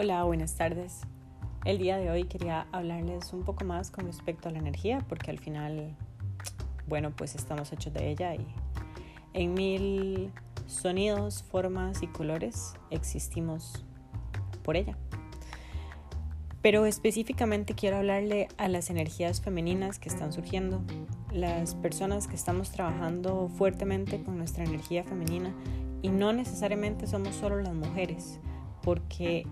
Hola, buenas tardes. El día de hoy quería hablarles un poco más con respecto a la energía, porque al final, bueno, pues estamos hechos de ella y en mil sonidos, formas y colores existimos por ella. Pero específicamente quiero hablarle a las energías femeninas que están surgiendo, las personas que estamos trabajando fuertemente con nuestra energía femenina y no necesariamente somos solo las mujeres, porque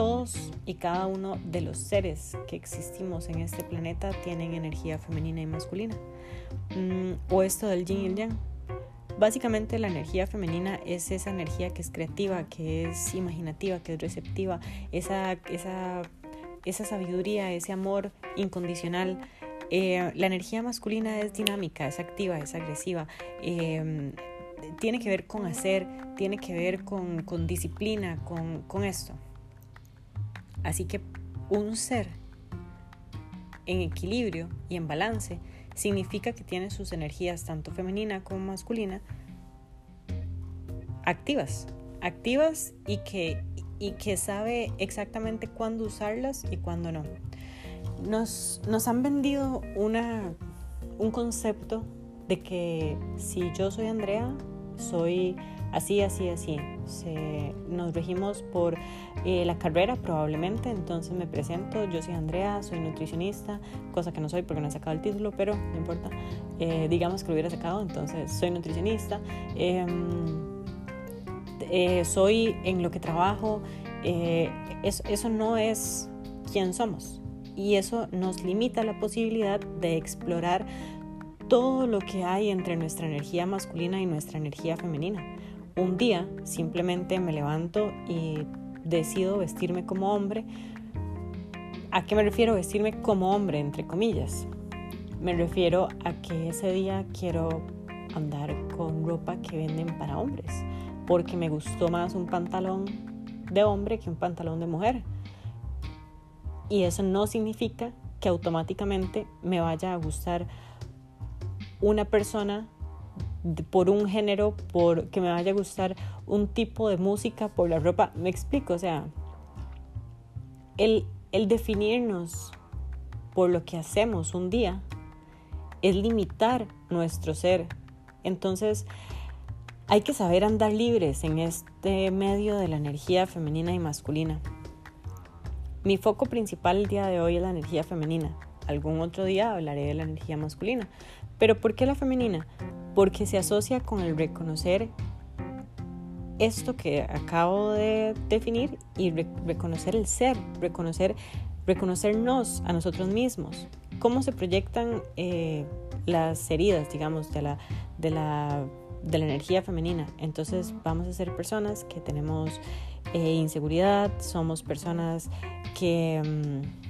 todos y cada uno de los seres que existimos en este planeta tienen energía femenina y masculina. Mm, o esto del yin y yang. Básicamente la energía femenina es esa energía que es creativa, que es imaginativa, que es receptiva, esa, sabiduría, ese amor incondicional. Eh, la energía masculina es dinámica, es activa, es agresiva. Em, tiene que ver con hacer, tiene que ver con, disciplina, con esto. Así que un ser en equilibrio y en balance significa que tiene sus energías, tanto femenina como masculina, activas, activas y que, y que sabe exactamente cuándo usarlas y cuándo no. Nos, nos han vendido una, un concepto de que si yo soy Andrea, soy así, así, así. nos regimos por eh, la carrera probablemente, entonces me presento, yo soy Andrea, soy nutricionista, cosa que no soy porque no he sacado el título, pero no importa, eh, digamos que lo hubiera sacado, entonces soy nutricionista, em, eh, soy en lo que trabajo, eso no es quién somos. Y eso nos limita la posibilidad de explorar todo lo que hay entre nuestra energía masculina y nuestra energía femenina un día simplemente me levanto y decido vestirme como hombre. ¿A qué me refiero vestirme como hombre, entre comillas? Me refiero a que ese día quiero andar con ropa que venden para hombres, porque me gustó más un pantalón de hombre que un pantalón de mujer. Y eso no significa que automáticamente me vaya a gustar una persona por un género, por que me vaya a gustar un tipo de música, por la ropa. Me explico, o sea, el, el definirnos por lo que hacemos un día es limitar nuestro ser. Entonces, hay que saber andar libres en este medio de la energía femenina y masculina. Mi foco principal el día de hoy es la energía femenina. Algún otro día hablaré de la energía masculina. Pero ¿por qué la femenina? Porque se asocia con el reconocer esto que acabo de definir y reconocer el ser, reconocer, reconocernos a nosotros mismos, cómo se proyectan eh, las heridas, digamos, de la, de, la, de la energía femenina. Entonces vamos a ser personas que tenemos eh, inseguridad, somos personas que... Mm,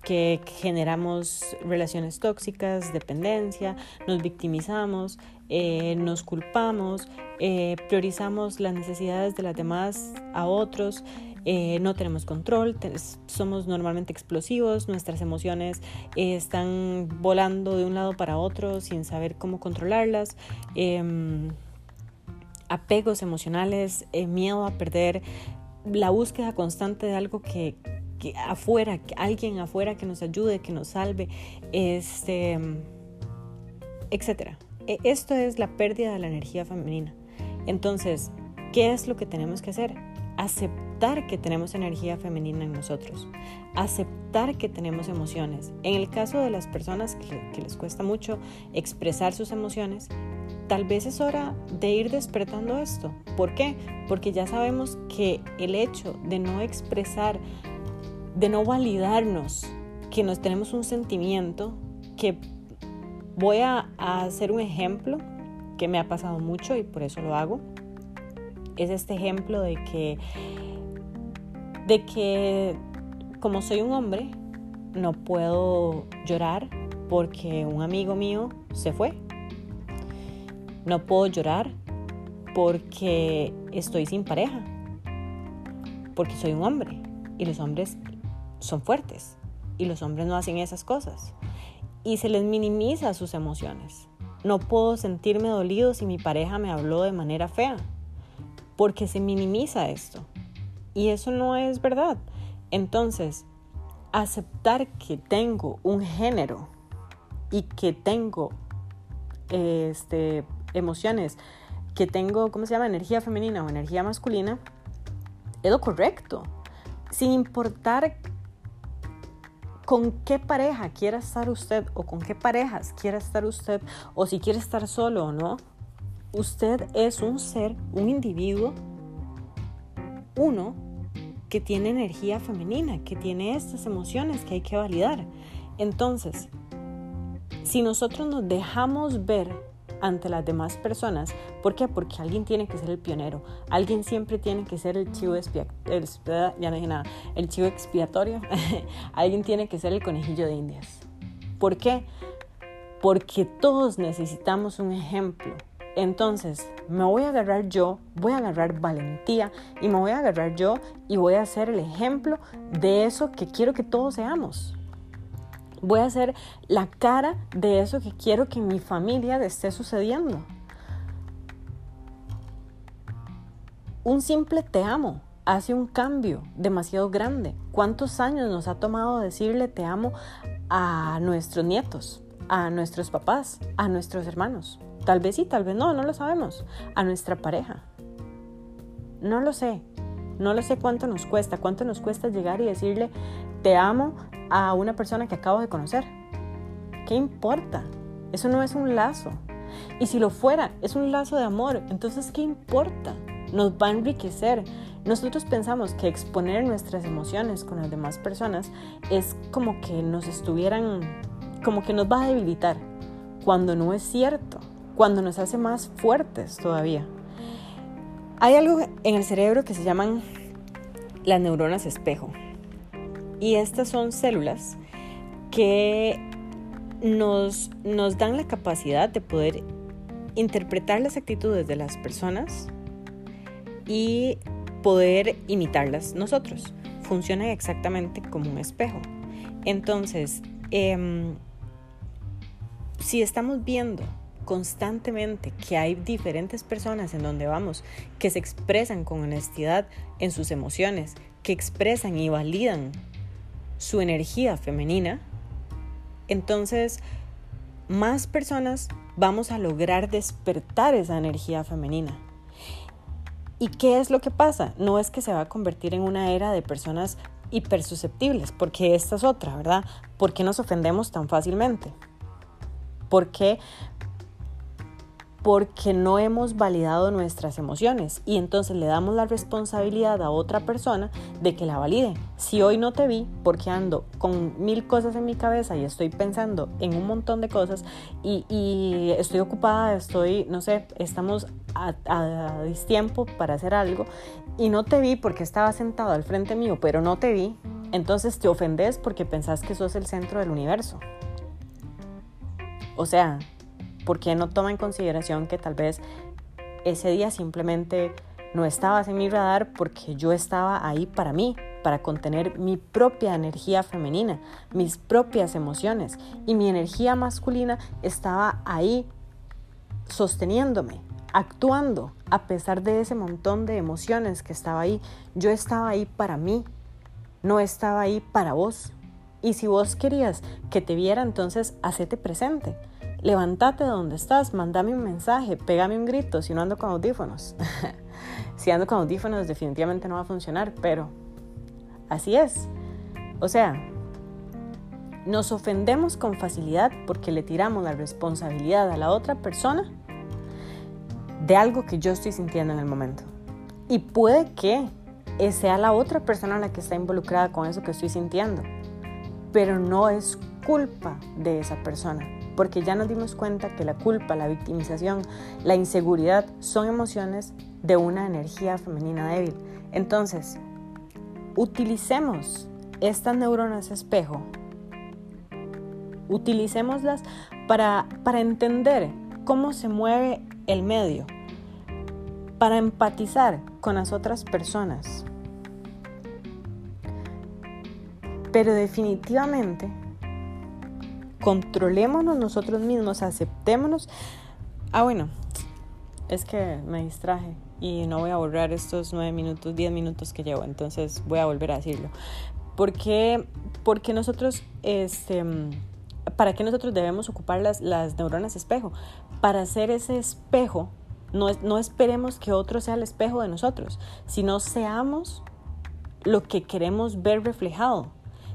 que generamos relaciones tóxicas, dependencia, nos victimizamos, eh, nos culpamos, eh, priorizamos las necesidades de las demás a otros, eh, no tenemos control, somos normalmente explosivos, nuestras emociones están volando de un lado para otro sin saber cómo controlarlas, em, apegos emocionales, miedo a perder, la búsqueda constante de algo que, que afuera, que alguien afuera que nos ayude, que nos salve, este, etcétera. E, esto es la pérdida de la energía femenina. Entonces, ¿qué es lo que tenemos que hacer? Aceptar que tenemos energía femenina en nosotros, aceptar que tenemos emociones. En el caso de las personas que, que les cuesta mucho expresar sus emociones, tal vez es hora de ir despertando esto. ¿Por qué? Porque ya sabemos que el hecho de no expresar de no validarnos que nos tenemos un sentimiento que voy a, hacer un ejemplo que me ha pasado mucho y por eso lo hago. Es este ejemplo de que, de que como soy un hombre, no puedo llorar porque un amigo mío se fue. No puedo llorar porque estoy sin pareja. Porque soy un hombre. Y los hombres son fuertes y los hombres no hacen esas cosas. Y se les minimiza sus emociones. No puedo sentirme dolido si mi pareja me habló de manera fea, porque se minimiza esto. y eso no es verdad. Entonces, aceptar que tengo un género y que tengo este, emociones, que tengo, ¿cómo se llama? Energía femenina o energía masculina, es lo correcto. Sin importar con qué pareja quiera estar usted o con qué parejas quiera estar usted o si quiere estar solo o no, usted es un ser, un individuo, uno que tiene energía femenina, que tiene estas emociones que hay que validar. Entonces, si nosotros nos dejamos ver ante las demás personas, ¿por qué? Porque alguien tiene que ser el pionero, alguien siempre tiene que ser el chivo expiatorio, ya no nada, el chivo expiatorio, alguien tiene que ser el conejillo de indias. ¿Por qué? Porque todos necesitamos un ejemplo, entonces, me voy a agarrar yo, voy a agarrar valentía y me voy a agarrar yo y voy a ser el ejemplo de eso que quiero que todos seamos. Voy a ser la cara de eso que quiero que mi familia esté sucediendo. Un simple te amo hace un cambio demasiado grande. ¿Cuántos años nos ha tomado decirle te amo a nuestros nietos, a nuestros papás, a nuestros hermanos? Tal vez sí, tal vez no, no lo sabemos. A nuestra pareja. No lo sé. No lo sé cuánto nos cuesta, cuánto nos cuesta llegar y decirle te amo a una persona que acabo de conocer. ¿Qué importa? Eso no es un lazo. Y si lo fuera, es un lazo de amor. Entonces, ¿qué importa? Nos va a enriquecer. Nosotros pensamos que exponer nuestras emociones con las demás personas es como que nos estuvieran, como que nos va a debilitar, cuando no es cierto cuando nos hace más fuertes todavía. Hay algo en el cerebro que se llaman las neuronas espejo. Y estas son células que nos, nos dan la capacidad de poder interpretar las actitudes de las personas y poder imitarlas nosotros. Funcionan exactamente como un espejo. Entonces, em, si estamos viendo constantemente que hay diferentes personas en donde vamos que se expresan con honestidad en sus emociones, que expresan y validan su energía femenina, entonces más personas vamos a lograr despertar esa energía femenina. ¿Y qué es lo que pasa? No es que se va a convertir en una era de personas hipersusceptibles, porque esta es otra, ¿verdad? ¿Por qué nos ofendemos tan fácilmente? ¿Por qué porque no hemos validado nuestras emociones y entonces le damos la responsabilidad a otra persona de que la valide. Si hoy no te vi porque ando con mil cosas en mi cabeza y estoy pensando en un montón de cosas y, estoy ocupada, estoy, no sé, estamos a, a distiempo para hacer algo y no te vi porque estaba sentado al frente mío, pero no te vi, entonces te ofendes porque pensás que sos el centro del universo. O sea, porque no toma en consideración que tal vez ese día simplemente no estabas en mi radar porque yo estaba ahí para mí, para contener mi propia energía femenina, mis propias emociones y mi energía masculina estaba ahí sosteniéndome, actuando a pesar de ese montón de emociones que estaba ahí. Yo estaba ahí para mí, no estaba ahí para vos. Y si vos querías que te viera, entonces hacete presente levántate de donde estás, mandame un mensaje, pégame un grito si no ando con audífonos. si ando con audífonos definitivamente no va a funcionar, pero así es. O sea, nos ofendemos con facilidad porque le tiramos la responsabilidad a la otra persona de algo que yo estoy sintiendo en el momento. Y puede que sea la otra persona la que está involucrada con eso que estoy sintiendo, pero no es culpa de esa persona porque ya nos dimos cuenta que la culpa, la victimización, la inseguridad son emociones de una energía femenina débil. Entonces, utilicemos estas neuronas espejo, utilicémoslas para, para entender cómo se mueve el medio, para empatizar con las otras personas. Pero definitivamente controlémonos nosotros mismos, aceptémonos. Ah, bueno, es que me distraje. y no voy a borrar estos nueve minutos, diez minutos que llevo, entonces voy a volver a decirlo. ¿Por qué? Porque nosotros, este, ¿para qué nosotros debemos ocupar las, neuronas espejo? Para hacer ese espejo, no, no esperemos que otro sea el espejo de nosotros, sino seamos lo que queremos ver reflejado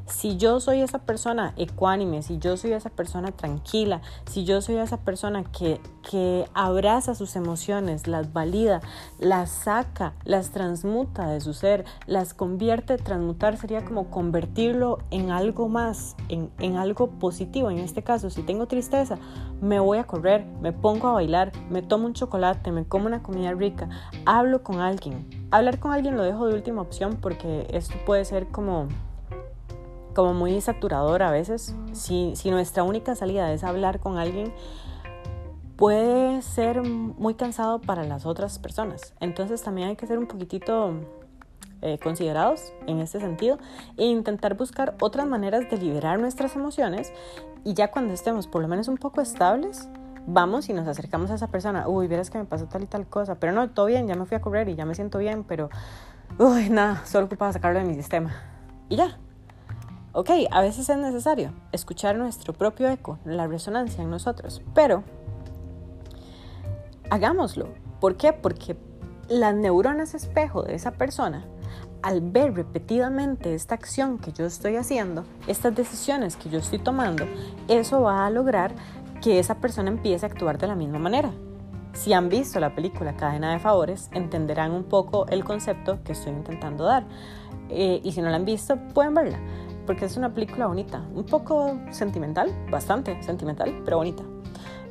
si yo soy esa persona ecuánime, si yo soy esa persona tranquila, si yo soy esa persona que, que abraza sus emociones, las valida, las saca, las transmuta de su ser, las convierte, transmutar sería como convertirlo en algo más, en, en algo positivo. En este caso, si tengo tristeza, me voy a correr, me pongo a bailar, me tomo un chocolate, me como una comida rica, hablo con alguien. Hablar con alguien lo dejo de última opción porque esto puede ser como como muy saturador a veces. Si, nuestra única salida es hablar con alguien, puede ser muy cansado para las otras personas. Entonces también hay que ser un poquitito eh, considerados en este sentido e intentar buscar otras maneras de liberar nuestras emociones y ya cuando estemos por lo menos un poco estables, vamos y nos acercamos a esa persona, uy, verás que me pasó tal y tal cosa, pero no, todo bien, ya me fui a correr y ya me siento bien, pero, uy, nada, solo ocupaba sacarlo de mi sistema. Y ya, Ok, a veces es necesario escuchar nuestro propio eco, la resonancia en nosotros, pero hagámoslo. ¿Por qué? Porque las neuronas espejo de esa persona, al ver repetidamente esta acción que yo estoy haciendo, estas decisiones que yo estoy tomando, eso va a lograr que esa persona empiece a actuar de la misma manera. Si han visto la película Cadena de Favores, entenderán un poco el concepto que estoy intentando dar. Eh, y si no la han visto, pueden verla porque es una película bonita, un poco sentimental, bastante sentimental, pero bonita.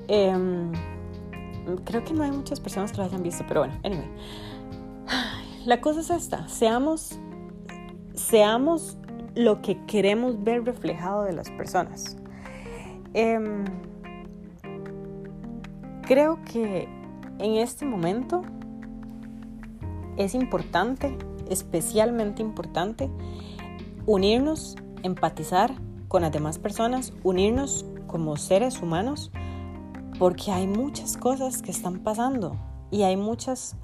Em, creo que no hay muchas personas que la hayan visto, pero bueno, anyway. La cosa es esta, seamos, seamos lo que queremos ver reflejado de las personas. Em, creo que en este momento es importante, especialmente importante, unirnos empatizar con las demás personas, unirnos como seres humanos, porque hay muchas cosas que están pasando y hay muchas,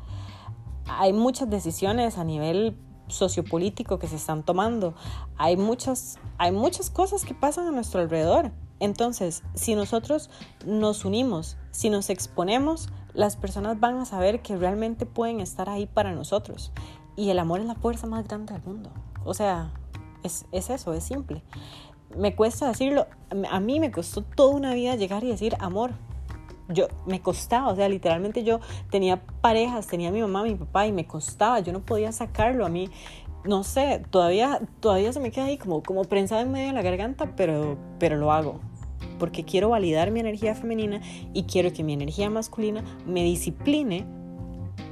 hay muchas decisiones a nivel sociopolítico que se están tomando. Hay muchas, hay muchas cosas que pasan a nuestro alrededor. Entonces, si nosotros nos unimos, si nos exponemos, las personas van a saber que realmente pueden estar ahí para nosotros. Y el amor es la fuerza más grande del mundo. O sea, es, eso, es simple. Me cuesta decirlo, a mí me costó toda una vida llegar y decir amor. Yo me costaba, o sea, literalmente yo tenía parejas, tenía mi mamá, mi papá y me costaba, yo no podía sacarlo a mí. No sé, todavía, todavía se me queda ahí como, como prensado en medio de la garganta, pero, pero lo hago porque quiero validar mi energía femenina y quiero que mi energía masculina me discipline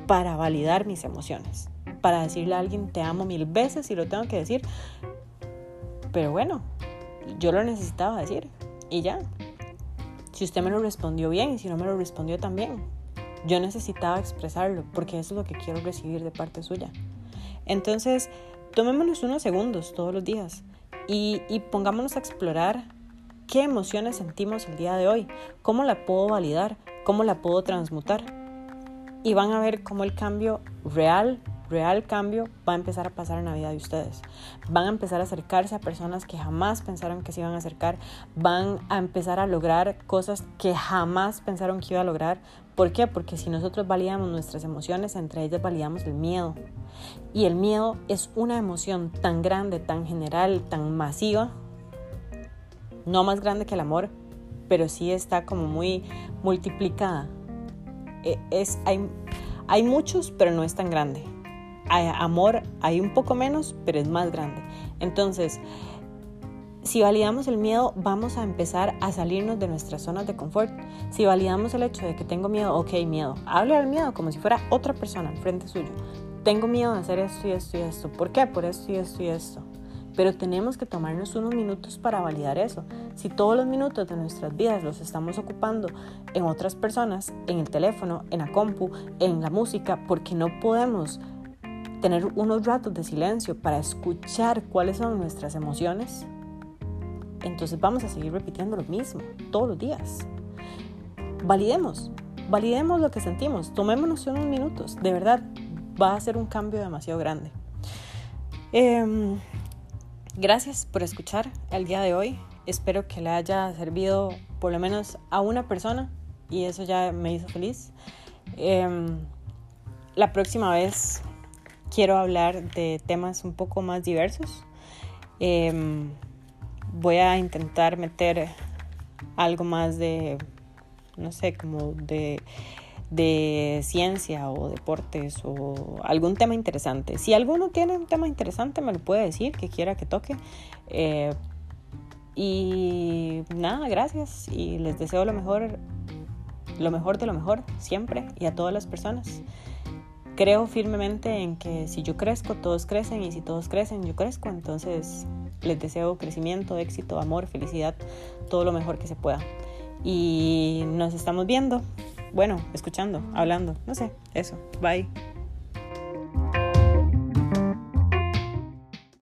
para validar mis emociones, para decirle a alguien te amo mil veces y lo tengo que decir, pero bueno, yo lo necesitaba decir y ya. Si usted me lo respondió bien y si no me lo respondió también. Yo necesitaba expresarlo porque eso es lo que quiero recibir de parte suya. Entonces, tomémonos unos segundos todos los días y, y pongámonos a explorar qué emociones sentimos el día de hoy, cómo la puedo validar, cómo la puedo transmutar. Y van a ver cómo el cambio real real cambio va a empezar a pasar en la vida de ustedes. Van a empezar a acercarse a personas que jamás pensaron que se iban a acercar. Van a empezar a lograr cosas que jamás pensaron que iba a lograr. ¿Por qué? Porque si nosotros validamos nuestras emociones, entre ellas validamos el miedo. Y el miedo es una emoción tan grande, tan general, tan masiva. No más grande que el amor, pero sí está como muy multiplicada. E, es, hay, hay muchos, pero no es tan grande amor hay un poco menos, pero es más grande. Entonces, si validamos el miedo, vamos a empezar a salirnos de nuestras zonas de confort. Si validamos el hecho de que tengo miedo, ok, miedo. Hable al miedo como si fuera otra persona al frente suyo. Tengo miedo de hacer esto y esto y esto. ¿Por qué? Por esto y esto y esto. Pero tenemos que tomarnos unos minutos para validar eso. Si todos los minutos de nuestras vidas los estamos ocupando en otras personas, en el teléfono, en la compu, en la música, porque no podemos tener unos ratos de silencio para escuchar cuáles son nuestras emociones, entonces vamos a seguir repitiendo lo mismo todos los días. Validemos, validemos lo que sentimos, tomémonos unos minutos, de verdad va a ser un cambio demasiado grande. Em, gracias por escuchar el día de hoy, espero que le haya servido por lo menos a una persona y eso ya me hizo feliz. Em, la próxima vez quiero hablar de temas un poco más diversos. Em, voy a intentar meter algo más de, no sé, como de, de ciencia o deportes o algún tema interesante. Si alguno tiene un tema interesante, me lo puede decir, que quiera que toque. Eh, y nada, gracias y les deseo lo mejor, lo mejor de lo mejor siempre y a todas las personas. Creo firmemente en que si yo crezco, todos crecen y si todos crecen, yo crezco. Entonces les deseo crecimiento, éxito, amor, felicidad, todo lo mejor que se pueda. Y nos estamos viendo, bueno, escuchando, hablando, no sé, eso. Bye.